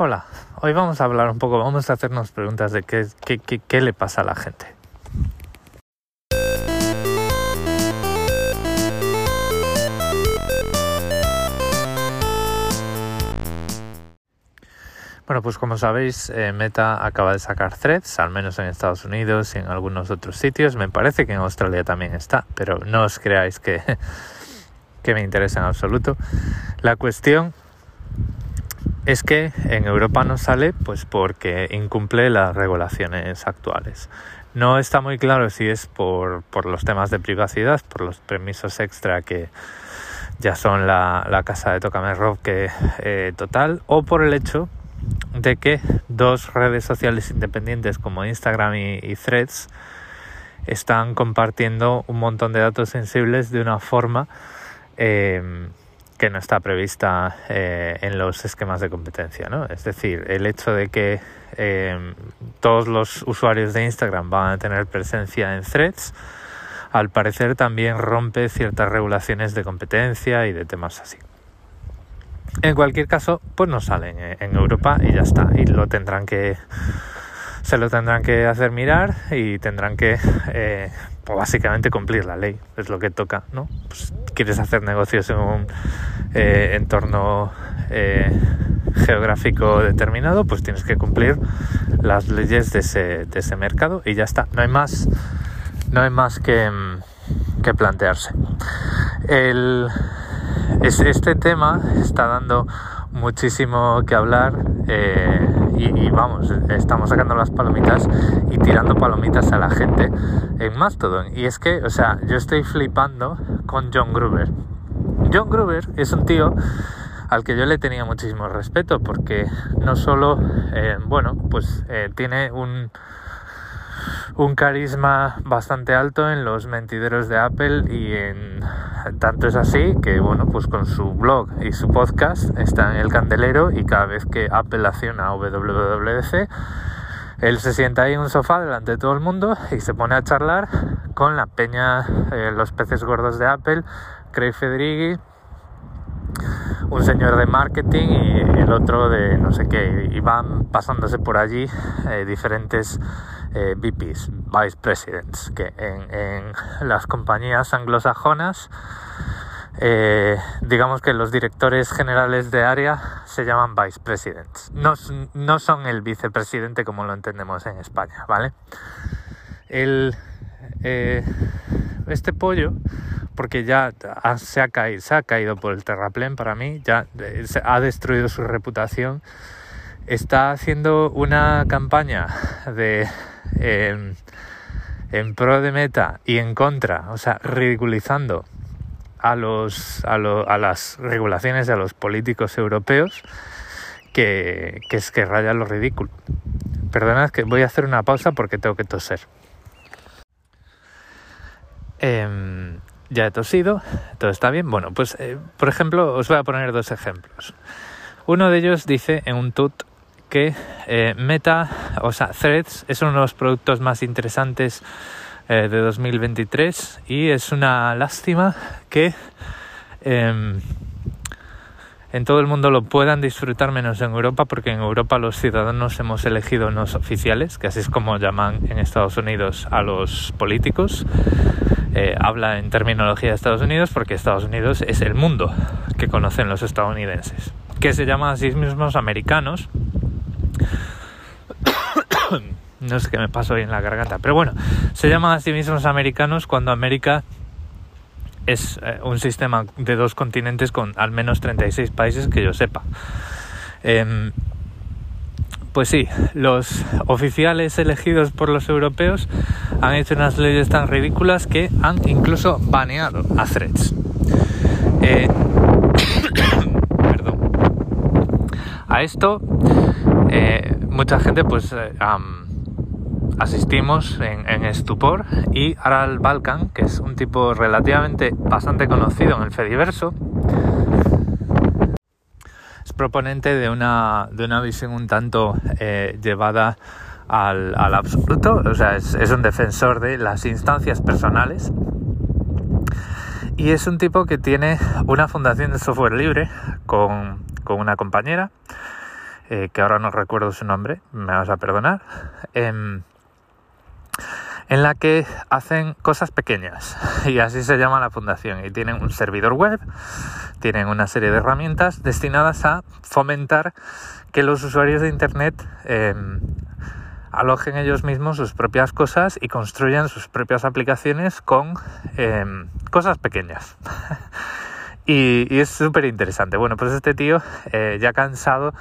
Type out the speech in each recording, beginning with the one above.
Hola, hoy vamos a hablar un poco, vamos a hacernos preguntas de qué, le pasa a la gente. Bueno, pues como sabéis, eh, Meta acaba de sacar threads, al menos en Estados Unidos y en algunos otros sitios. Me parece que en Australia también está, pero no os creáis que, que me interesa en absoluto. La cuestión es que en Europa no sale pues porque incumple las regulaciones actuales. No está muy claro si es por, los temas de privacidad, por los permisos extra que ya son la, casa de Tocame Rob que eh, total, o por el hecho de que dos redes sociales independientes como Instagram y, y, Threads están compartiendo un montón de datos sensibles de una forma eh, que no está prevista eh, en los esquemas de competencia. ¿no? Es decir, el hecho de que eh, todos los usuarios de Instagram van a tener presencia en threads, al parecer también rompe ciertas regulaciones de competencia y de temas así. En cualquier caso, pues no salen en Europa y ya está. Y lo tendrán que se lo tendrán que hacer mirar y tendrán que eh, pues básicamente cumplir la ley, es lo que toca, ¿no? Pues, quieres hacer negocios en un eh, entorno eh, geográfico determinado, pues tienes que cumplir las leyes de ese, de ese mercado y ya está, no hay más, no hay más que, que plantearse. El, es, este tema está dando muchísimo que hablar y, vamos, estamos sacando las palomitas y tirando palomitas a la gente en Mastodon. Y es que, o sea, yo estoy flipando con John Gruber. John Gruber es un tío al que yo le tenía muchísimo respeto porque no solo, eh, bueno, pues eh, tiene un un carisma bastante alto en los mentideros de Apple y en tanto es así que bueno pues con su blog y su podcast está en el candelero y cada vez que Apple acciona WWDC él se sienta ahí en un sofá delante de todo el mundo y se pone a charlar con la peña eh, los peces gordos de Apple Craig Federighi un señor de marketing y el otro de no sé qué y van pasándose por allí eh, diferentes eh, VPs, Vice Presidents, que en, las compañías anglosajonas, eh, digamos que los directores generales de área se llaman Vice Presidents. No, no son el vicepresidente como lo entendemos en España, ¿vale? El, eh, este pollo, porque ya se ha, caído, se ha caído por el terraplén para mí, ya eh, ha destruido su reputación, está haciendo una campaña de eh, en pro de Meta y en contra, o sea, ridiculizando a, los, a, lo, a las regulaciones de los políticos europeos, que, que es que raya lo ridículo. Perdonad que voy a hacer una pausa porque tengo que toser. Eh, ya he tosido, todo está bien. Bueno, pues eh, por ejemplo, os voy a poner dos ejemplos. Uno de ellos dice en un tut que eh, Meta, o sea, Threads es uno de los productos más interesantes eh, de 2023 y es una lástima que eh, en todo el mundo lo puedan disfrutar menos en Europa porque en Europa los ciudadanos hemos elegido unos oficiales, que así es como llaman en Estados Unidos a los políticos. Eh, habla en terminología de Estados Unidos porque Estados Unidos es el mundo que conocen los estadounidenses, que se llaman a sí mismos americanos no sé qué me pasó hoy en la garganta, pero bueno, se llaman a sí mismos americanos cuando América es eh, un sistema de dos continentes con al menos 36 países que yo sepa. Eh, pues sí, los oficiales elegidos por los europeos han hecho unas leyes tan ridículas que han incluso baneado a Threads. Eh, perdón. A esto eh, mucha gente pues asistimos en, estupor y Aral Balkan, que es un tipo relativamente bastante conocido en el Fediverso, es proponente de una, de una visión un tanto eh, llevada al, al, absoluto, o sea, es, es un defensor de las instancias personales. Y es un tipo que tiene una fundación de software libre con, con una compañera eh, que ahora no recuerdo su nombre, me vas a perdonar, em, en la que hacen cosas pequeñas y así se llama la fundación y tienen un servidor web, tienen una serie de herramientas destinadas a fomentar que los usuarios de Internet em, alojen ellos mismos sus propias cosas y construyan sus propias aplicaciones con em, cosas pequeñas. y, es súper interesante. Bueno, pues este tío eh, ya cansado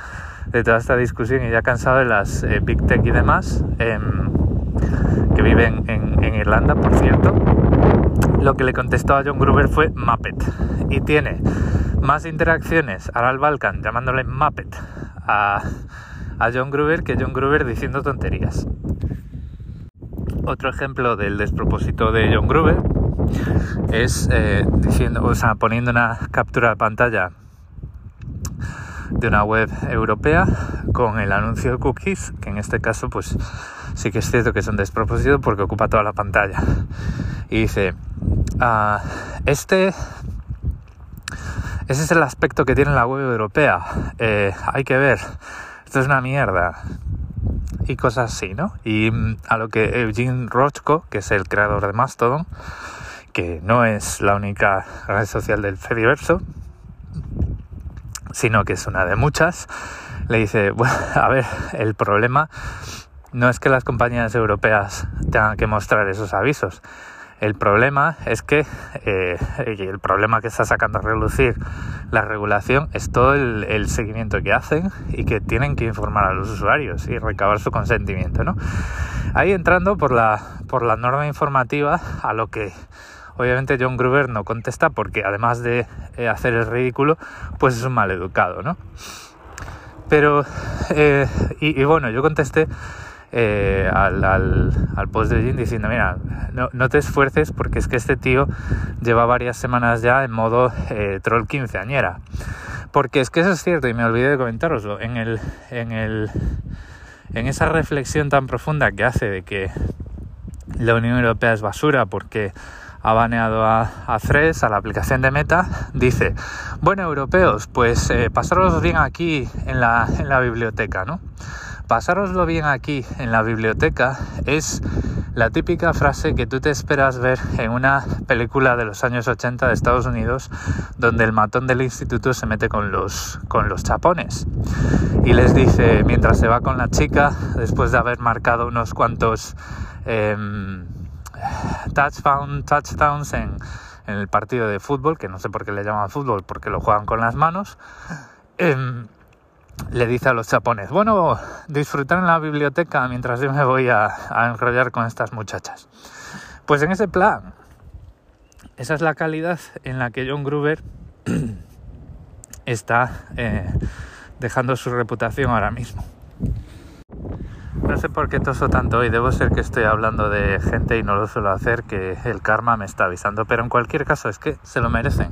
de toda esta discusión y ya cansado de las eh, Big Tech y demás, viven en, Irlanda, por cierto, lo que le contestó a John Gruber fue Muppet. Y tiene más interacciones a Al Balkan llamándole Muppet a, John Gruber que John Gruber diciendo tonterías. Otro ejemplo del despropósito de John Gruber es eh, diciendo, poniendo una captura de pantalla de una web europea con el anuncio de cookies, que en este caso pues sí que es cierto que es un despropósito porque ocupa toda la pantalla. Y dice, ah, este, ese es el aspecto que tiene la web europea. Eh, hay que ver, esto es una mierda. Y cosas así, ¿no? Y mm, a lo que Eugene Rochko, que es el creador de Mastodon, que no es la única red social del Fediverso, sino que es una de muchas, le dice, bueno, a ver, el problema no es que las compañías europeas tengan que mostrar esos avisos. El problema es que eh, el problema que está sacando a relucir la regulación es todo el, seguimiento que hacen y que tienen que informar a los usuarios y recabar su consentimiento. ¿no? Ahí entrando por la, por la norma informativa a lo que obviamente John Gruber no contesta porque además de eh, hacer el ridículo, pues es un mal educado, ¿no? Pero, eh, y, bueno, yo contesté eh, al, al, post de Jim diciendo, mira, no, no, te esfuerces porque es que este tío lleva varias semanas ya en modo troll quinceañera. Porque es que eso es cierto y me olvidé de comentaroslo. En, el, en, el, en esa reflexión tan profunda que hace de que la Unión Europea es basura porque ha baneado a, a a la aplicación de Meta, dice, bueno, europeos, pues eh, bien aquí en la, en la biblioteca, ¿no? Pasároslo bien aquí en la biblioteca es la típica frase que tú te esperas ver en una película de los años 80 de Estados Unidos donde el matón del instituto se mete con los, con los chapones. Y les dice, mientras se va con la chica, después de haber marcado unos cuantos... Em, touchdown, touchdowns en, el partido de fútbol, que no sé por qué le llaman fútbol, porque lo juegan con las manos, em, le dice a los chapones, bueno, disfrutar en la biblioteca mientras yo me voy a, enrollar con estas muchachas. Pues en ese plan, esa es la calidad en la que John Gruber está eh, dejando su reputación ahora mismo. No sé por qué toso tanto hoy, debo ser que estoy hablando de gente y no lo suelo hacer, que el karma me está avisando, pero en cualquier caso es que se lo merecen.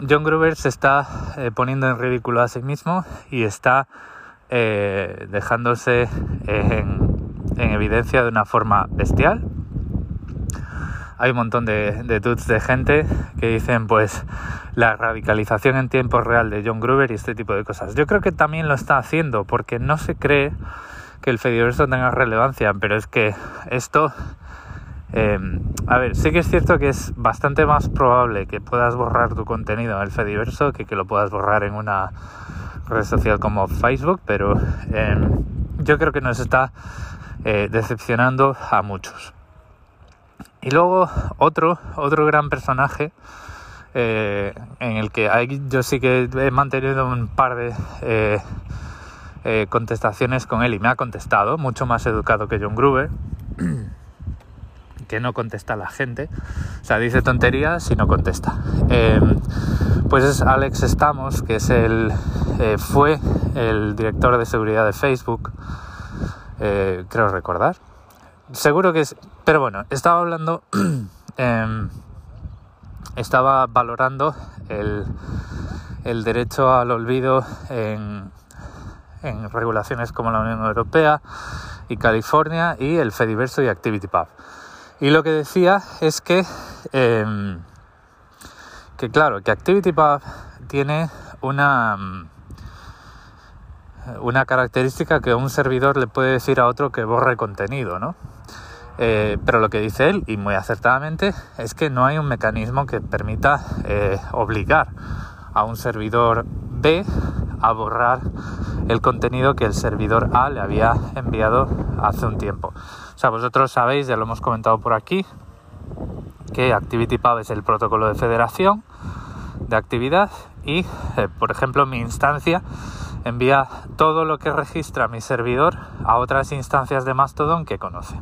John Gruber se está eh, poniendo en ridículo a sí mismo y está eh, dejándose en, evidencia de una forma bestial. Hay un montón de, de de gente que dicen pues la radicalización en tiempo real de John Gruber y este tipo de cosas. Yo creo que también lo está haciendo porque no se cree que el Fediverso tenga relevancia, pero es que esto, eh, a ver, sí que es cierto que es bastante más probable que puedas borrar tu contenido en el Fediverso que que lo puedas borrar en una red social como Facebook, pero eh, yo creo que nos está eh, decepcionando a muchos. Y luego otro, otro gran personaje en el que yo sí que he mantenido un par de eh, contestaciones con él y me ha contestado, mucho más educado que John Gruber, que no contesta la gente, o sea, dice tonterías y no contesta. Em, pues es Alex Stamos, que es el, eh, fue el director de seguridad de Facebook, eh, creo recordar. Seguro que es, pero bueno, estaba hablando, em, estaba valorando el, el derecho al olvido en en regulaciones como la Unión Europea y California y el Fediverso y ActivityPub. Y lo que decía es que, em, que claro, que ActivityPub tiene una, una característica que un servidor le puede decir a otro que borre contenido, ¿no? Eh, pero lo que dice él, y muy acertadamente, es que no hay un mecanismo que permita eh, obligar a un servidor B a borrar el contenido que el servidor A le había enviado hace un tiempo. Vosotros sabéis, ya lo hemos comentado por aquí, que ActivityPub es el protocolo de federación de actividad y, eh, por ejemplo, mi instancia envía todo lo que registra mi servidor a otras instancias de Mastodon que conoce.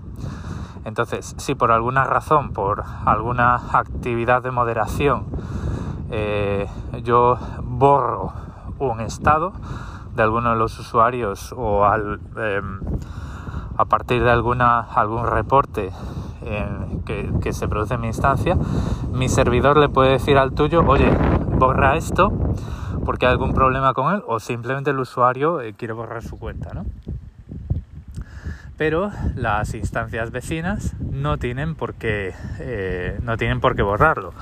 Entonces, si por alguna razón, por alguna actividad de moderación, eh, yo borro un estado de alguno de los usuarios o al, em, a partir de alguna, algún reporte que, que, se produce en mi instancia, mi servidor le puede decir al tuyo, oye, borra esto porque hay algún problema con él o simplemente el usuario eh, quiere borrar su cuenta, ¿no? Pero las instancias vecinas no tienen por qué, eh, no tienen por qué borrarlo.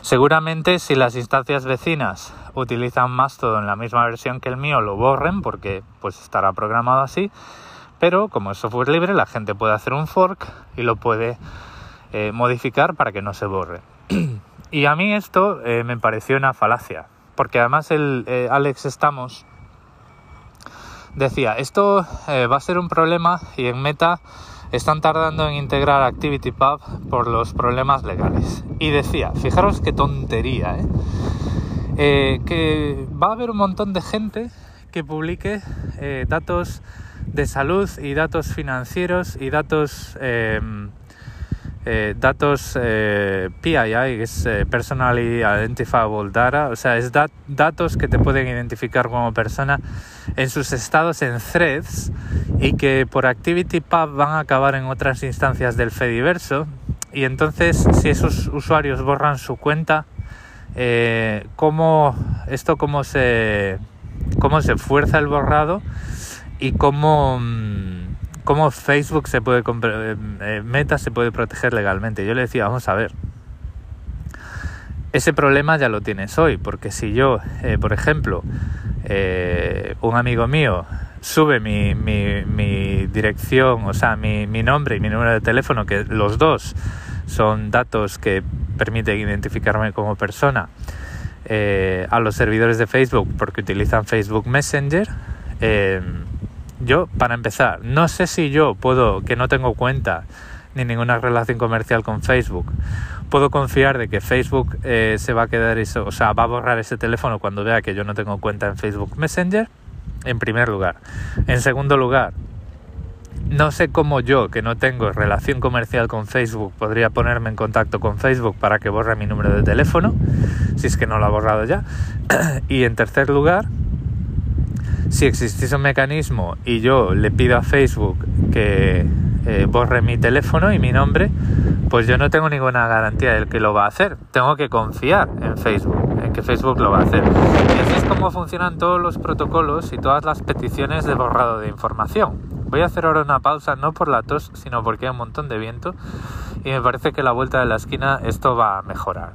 Seguramente si las instancias vecinas utilizan Mastodon en la misma versión que el mío, lo borren porque pues estará programado así. Pero como es software libre, la gente puede hacer un fork y lo puede eh, modificar para que no se borre. y a mí esto me pareció una falacia porque además el eh, Alex Estamos decía, esto eh, va a ser un problema y en Meta están tardando en integrar ActivityPub por los problemas legales. Y decía, fijaros qué tontería, ¿eh? que va a haber un montón de gente que publique datos de salud y datos financieros y datos eh, datos eh, PII, que es eh, Personally Identifiable Data, o sea, es datos que te pueden identificar como persona en sus estados en threads y que por ActivityPub van a acabar en otras instancias del Fediverso. Y entonces, si esos usuarios borran su cuenta, ¿cómo, esto cómo se, cómo se fuerza el borrado y cómo... Mm, cómo Facebook se puede eh, eh, Meta se puede proteger legalmente. Yo le decía, vamos a ver. Ese problema ya lo tienes hoy, porque si yo, eh, por ejemplo, un amigo mío sube mi, mi, dirección, o sea, mi, mi, nombre y mi número de teléfono, que los dos son datos que permiten identificarme como persona, a los servidores de Facebook porque utilizan Facebook Messenger, yo, para empezar, no sé si yo puedo, que no tengo cuenta ni ninguna relación comercial con Facebook, puedo confiar de que Facebook eh, se va a quedar eso, o sea, va a borrar ese teléfono cuando vea que yo no tengo cuenta en Facebook Messenger, en primer lugar. En segundo lugar, no sé cómo yo, que no tengo relación comercial con Facebook, podría ponerme en contacto con Facebook para que borre mi número de teléfono, si es que no lo ha borrado ya. y en tercer lugar, si existiese un mecanismo y yo le pido a Facebook que eh, borre mi teléfono y mi nombre, pues yo no tengo ninguna garantía de que lo va a hacer. Tengo que confiar en Facebook, en que Facebook lo va a hacer. Y así es como funcionan todos los protocolos y todas las peticiones de borrado de información. Voy a hacer ahora una pausa, no por la tos, sino porque hay un montón de viento y me parece que a la vuelta de la esquina esto va a mejorar.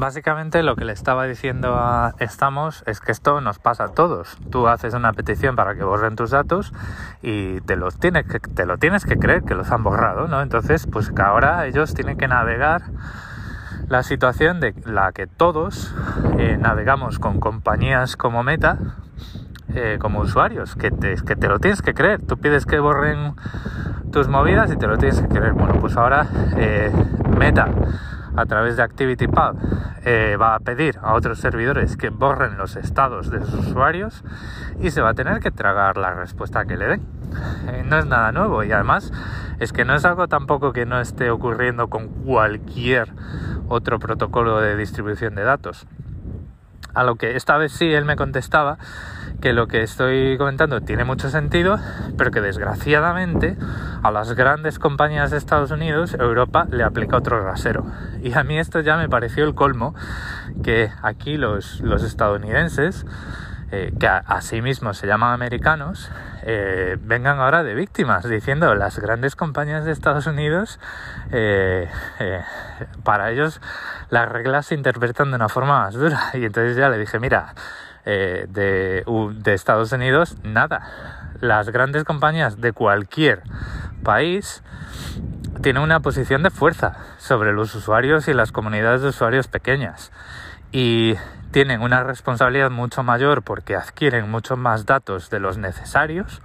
Básicamente lo que le estaba diciendo a Estamos es que esto nos pasa a todos. Tú haces una petición para que borren tus datos y te tienes que, lo tienes que creer que los han borrado, ¿no? Entonces, pues que ahora ellos tienen que navegar la situación de la que todos eh, navegamos con compañías como Meta, eh, como usuarios, que te, que te lo tienes que creer. Tú pides que borren tus movidas y te lo tienes que creer. Bueno, pues ahora eh, Meta a través de ActivityPub eh, va a pedir a otros servidores que borren los estados de sus usuarios y se va a tener que tragar la respuesta que le den. Eh, no es nada nuevo y además es que no es algo tampoco que no esté ocurriendo con cualquier otro protocolo de distribución de datos. A lo que esta vez sí él me contestaba que lo que estoy comentando tiene mucho sentido, pero que desgraciadamente a las grandes compañías de Estados Unidos Europa le aplica otro rasero. Y a mí esto ya me pareció el colmo, que aquí los, los estadounidenses, eh, que a, sí se llaman americanos, eh, vengan ahora de víctimas, diciendo las grandes compañías de Estados Unidos, eh, para ellos las reglas se interpretan de una forma más dura. Y entonces ya le dije, mira, de, de Estados Unidos, nada. Las grandes compañías de cualquier país tienen una posición de fuerza sobre los usuarios y las comunidades de usuarios pequeñas. Y tienen una responsabilidad mucho mayor porque adquieren muchos más datos de los necesarios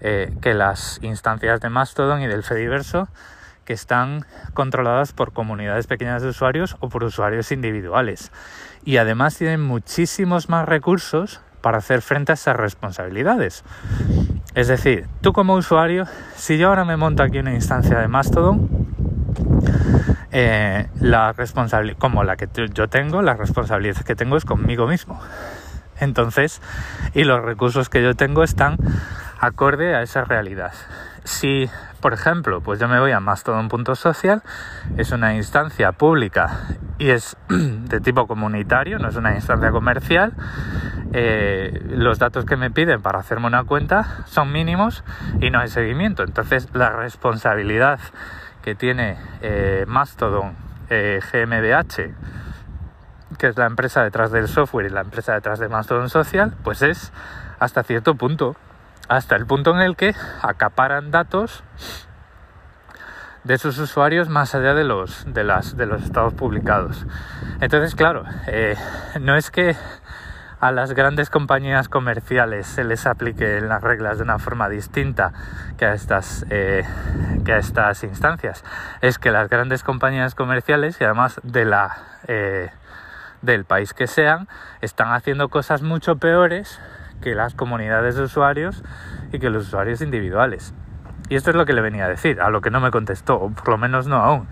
eh, que las instancias de Mastodon y del Fediverso que están controladas por comunidades pequeñas de usuarios o por usuarios individuales. Y además tienen muchísimos más recursos para hacer frente a esas responsabilidades. Es decir, tú como usuario, si yo ahora me monto aquí una instancia de Mastodon, eh, la responsabilidad, como la que yo tengo, la responsabilidad que tengo es conmigo mismo. Entonces, y los recursos que yo tengo están acorde a esa realidad. Si, por ejemplo, pues yo me voy a Mastodon.social, es una instancia pública y es de tipo comunitario, no es una instancia comercial, eh, los datos que me piden para hacerme una cuenta son mínimos y no hay seguimiento. Entonces, la responsabilidad que tiene eh, Mastodon eh, GmbH, que es la empresa detrás del software y la empresa detrás de Mastodon Social, pues es hasta cierto punto, hasta el punto en el que acaparan datos de sus usuarios más allá de los, de los estados publicados. Entonces, claro, eh, no es que a las grandes compañías comerciales se les aplique las reglas de una forma distinta que a estas, eh, que a estas instancias. Es que las grandes compañías comerciales y además de la, eh, del país que sean, están haciendo cosas mucho peores que las comunidades de usuarios y que los usuarios individuales. Y esto es lo que le venía a decir, a lo que no me contestó, o por lo menos no aún.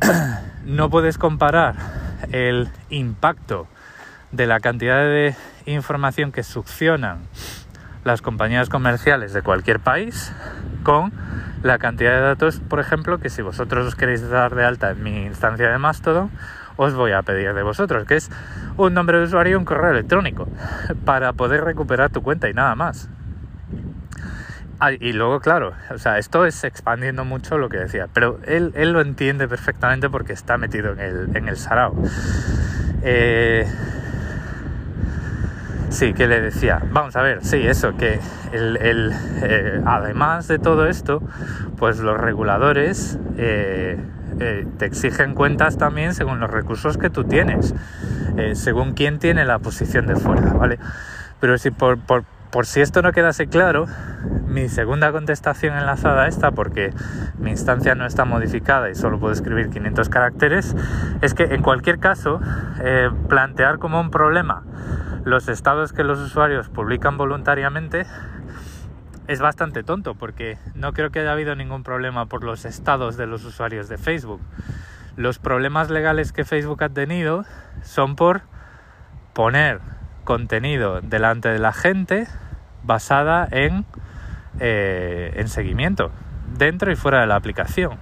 no puedes comparar el impacto de la cantidad de información que succionan las compañías comerciales de cualquier país con la cantidad de datos, por ejemplo, que si vosotros os queréis dar de alta en mi instancia de Mastodon, os voy a pedir de vosotros, que es un nombre de usuario y un correo electrónico, para poder recuperar tu cuenta y nada más. Ah, y luego, claro, o sea, esto es expandiendo mucho lo que decía, pero él, él lo entiende perfectamente porque está metido en el, en el sarao. Eh, Sí, que le decía, vamos a ver, sí, eso, que el, eh, además de todo esto, pues los reguladores eh, eh, te exigen cuentas también según los recursos que tú tienes, según quién tiene la posición de fuerza, ¿vale? Pero si por, por, por si esto no quedase claro, mi segunda contestación enlazada a esta, porque mi instancia no está modificada y solo puedo escribir 500 caracteres, es que en cualquier caso, plantear como un problema los estados que los usuarios publican voluntariamente es bastante tonto porque no creo que haya habido ningún problema por los estados de los usuarios de Facebook. Los problemas legales que Facebook ha tenido son por poner contenido delante de la gente basada en, eh, en seguimiento, dentro y fuera de la aplicación.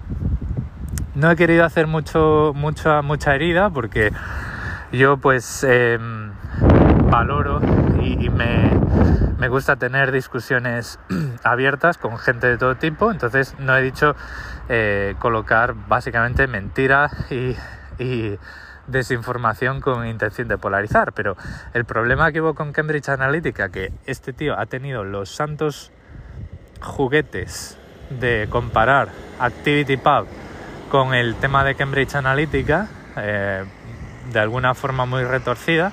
No he querido hacer mucho, mucha, mucha herida porque yo pues em, valoro y, me, gusta tener discusiones abiertas con gente de todo tipo, entonces no he dicho eh, colocar básicamente mentira y, desinformación con intención de polarizar, pero el problema que hubo con Cambridge Analytica, que este tío ha tenido los santos juguetes de comparar ActivityPub con el tema de Cambridge Analytica, eh, de alguna forma muy retorcida,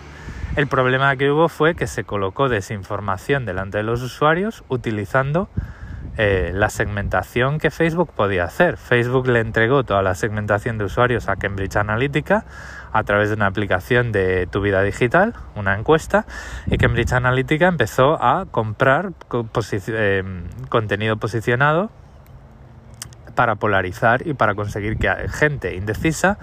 el problema que hubo fue que se colocó desinformación delante de los usuarios utilizando eh, la segmentación que Facebook podía hacer. Facebook le entregó toda la segmentación de usuarios a Cambridge Analytica a través de una aplicación de tu vida digital, una encuesta, y Cambridge Analytica empezó a comprar eh, contenido posicionado para polarizar y para conseguir que gente indecisa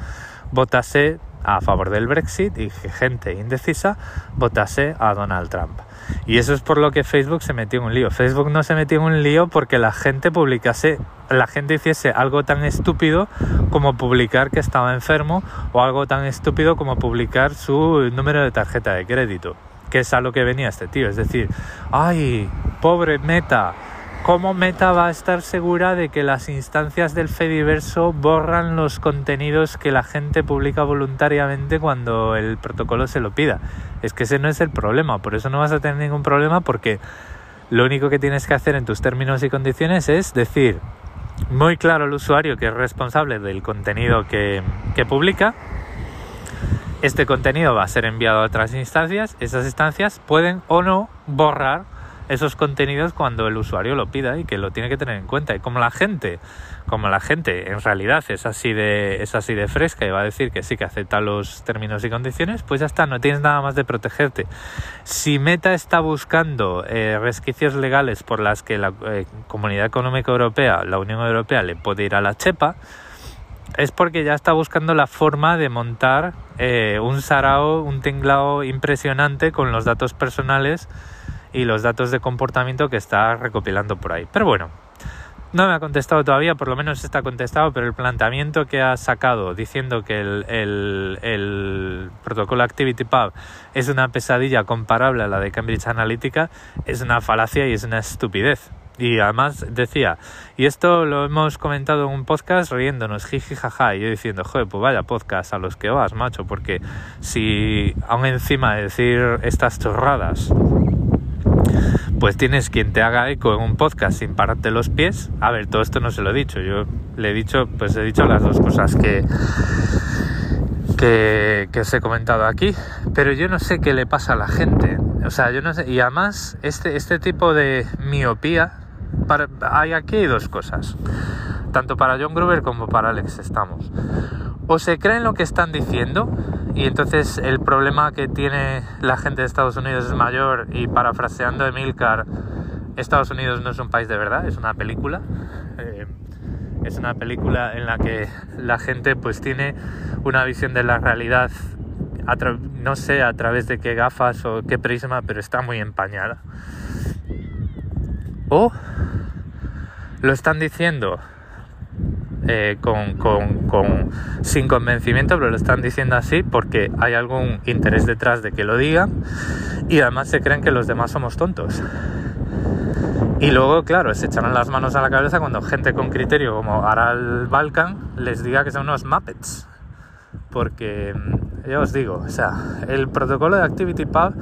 votase a favor del Brexit y que gente indecisa votase a Donald Trump. Y eso es por lo que Facebook se metió en un lío. Facebook no se metió en un lío porque la gente publicase, la gente hiciese algo tan estúpido como publicar que estaba enfermo o algo tan estúpido como publicar su número de tarjeta de crédito, que es a lo que venía este tío. Es decir, ay, pobre meta, ¿cómo Meta va a estar segura de que las instancias del Fediverso borran los contenidos que la gente publica voluntariamente cuando el protocolo se lo pida? Es que ese no es el problema, por eso no vas a tener ningún problema porque lo único que tienes que hacer en tus términos y condiciones es decir muy claro al usuario que es responsable del contenido que, que publica. Este contenido va a ser enviado a otras instancias. Esas instancias pueden o no borrar esos contenidos cuando el usuario lo pida y que lo tiene que tener en cuenta. Y como la gente, como la gente en realidad es así de, es así de fresca y va a decir que sí que acepta los términos y condiciones, pues ya está, no tienes nada más de protegerte. Si Meta está buscando eh, resquicios legales por las que la eh, Comunidad Económica Europea, la Unión Europea, le puede ir a la chepa, es porque ya está buscando la forma de montar eh, un sarao, un tinglao impresionante con los datos personales y los datos de comportamiento que está recopilando por ahí. Pero bueno, no me ha contestado todavía, por lo menos está contestado, pero el planteamiento que ha sacado diciendo que el, el, el protocolo ActivityPub es una pesadilla comparable a la de Cambridge Analytica es una falacia y es una estupidez. Y además decía, y esto lo hemos comentado en un podcast riéndonos, jiji jaja, y yo diciendo, joder, pues vaya podcast a los que vas, macho, porque si aún encima de decir estas chorradas pues tienes quien te haga eco en un podcast sin pararte los pies. A ver, todo esto no se lo he dicho. Yo le he dicho, pues he dicho las dos cosas que, que, os he comentado aquí. Pero yo no sé qué le pasa a la gente. O sea, yo no sé. Y además, este, este tipo de miopía, hay aquí dos cosas. Tanto para John Gruber como para Alex estamos. O se creen lo que están diciendo y entonces el problema que tiene la gente de Estados Unidos es mayor y parafraseando Emilcar, Estados Unidos no es un país de verdad, es una película. Eh, es una película en la que la gente pues tiene una visión de la realidad, no sé a través de qué gafas o qué prisma, pero está muy empañada. O lo están diciendo eh, con, con, sin convencimiento, pero lo están diciendo así porque hay algún interés detrás de que lo digan y además se creen que los demás somos tontos. Y luego, claro, se echarán las manos a la cabeza cuando gente con criterio como Aral Balkan les diga que son unos Muppets. Porque, mm, ya os digo, o sea, el protocolo de ActivityPub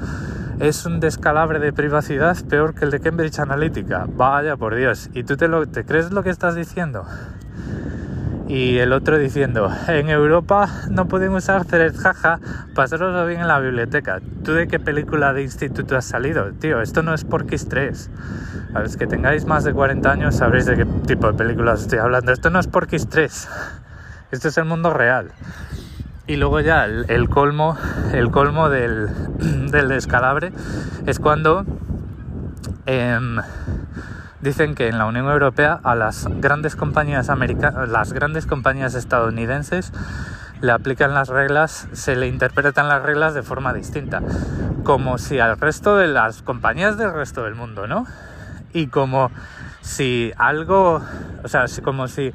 es un descalabre de privacidad peor que el de Cambridge Analytica. Vaya por Dios. ¿Y tú te, lo, te crees lo que estás diciendo? Y el otro diciendo, en Europa no pueden usar jaja, pasároslo bien en la biblioteca. ¿Tú de qué película de instituto has salido? Tío, esto no es por Kiss 3. A los que tengáis más de 40 años sabréis de qué tipo de películas estoy hablando. Esto no es por Kiss 3. Esto es el mundo real. Y luego ya el, colmo, el colmo del, del descalabre es cuando... Em, dicen que en la Unión Europea a las grandes compañías las grandes compañías estadounidenses le aplican las reglas, se le interpretan las reglas de forma distinta, como si al resto de las compañías del resto del mundo, ¿no? Y como si algo, o sea, como si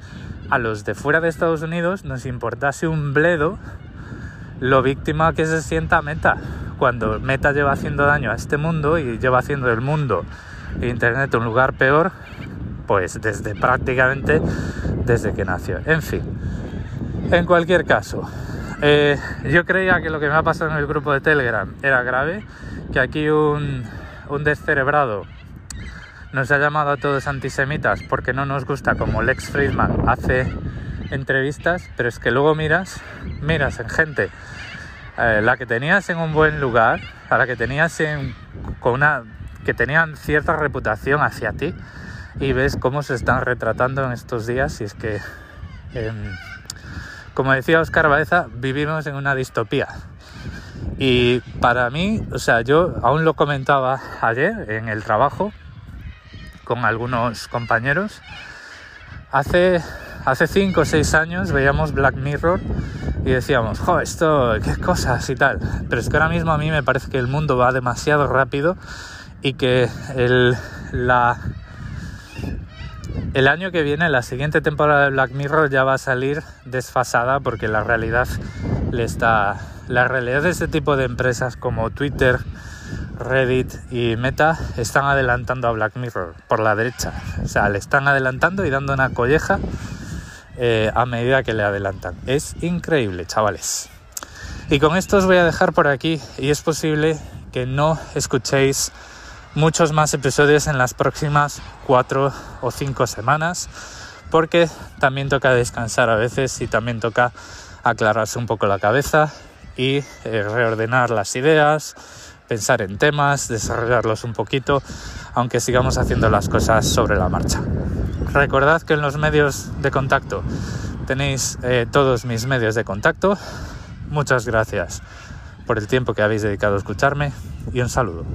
a los de fuera de Estados Unidos nos importase un bledo lo víctima que se sienta Meta, cuando Meta lleva haciendo daño a este mundo y lleva haciendo el mundo Internet un lugar peor, pues desde prácticamente desde que nació. En fin, en cualquier caso, eh, yo creía que lo que me ha pasado en el grupo de Telegram era grave, que aquí un, un descerebrado nos ha llamado a todos antisemitas porque no nos gusta como Lex Friedman hace entrevistas, pero es que luego miras, miras en gente, eh, la que tenías en un buen lugar, a la que tenías en, con una que tenían cierta reputación hacia ti y ves cómo se están retratando en estos días y es que, em, como decía Oscar Baeza, vivimos en una distopía. Y para mí, o sea, yo aún lo comentaba ayer en el trabajo con algunos compañeros. Hace, hace cinco o seis años veíamos Black Mirror y decíamos, jo, esto, qué cosas y tal. Pero es que ahora mismo a mí me parece que el mundo va demasiado rápido y que el, el año que viene, la siguiente temporada de Black Mirror ya va a salir desfasada porque la realidad le está. La realidad de este tipo de empresas como Twitter Reddit y Meta están adelantando a Black Mirror por la derecha. O sea, le están adelantando y dando una colleja eh, a medida que le adelantan. Es increíble, chavales. Y con esto os voy a dejar por aquí y es posible que no escuchéis muchos más episodios en las próximas cuatro o cinco semanas porque también toca descansar a veces y también toca aclararse un poco la cabeza y eh, reordenar las ideas, pensar en temas, desarrollarlos un poquito, aunque sigamos haciendo las cosas sobre la marcha. Recordad que en los medios de contacto tenéis eh, todos mis medios de contacto. Muchas gracias por el tiempo que habéis dedicado a escucharme y un saludo.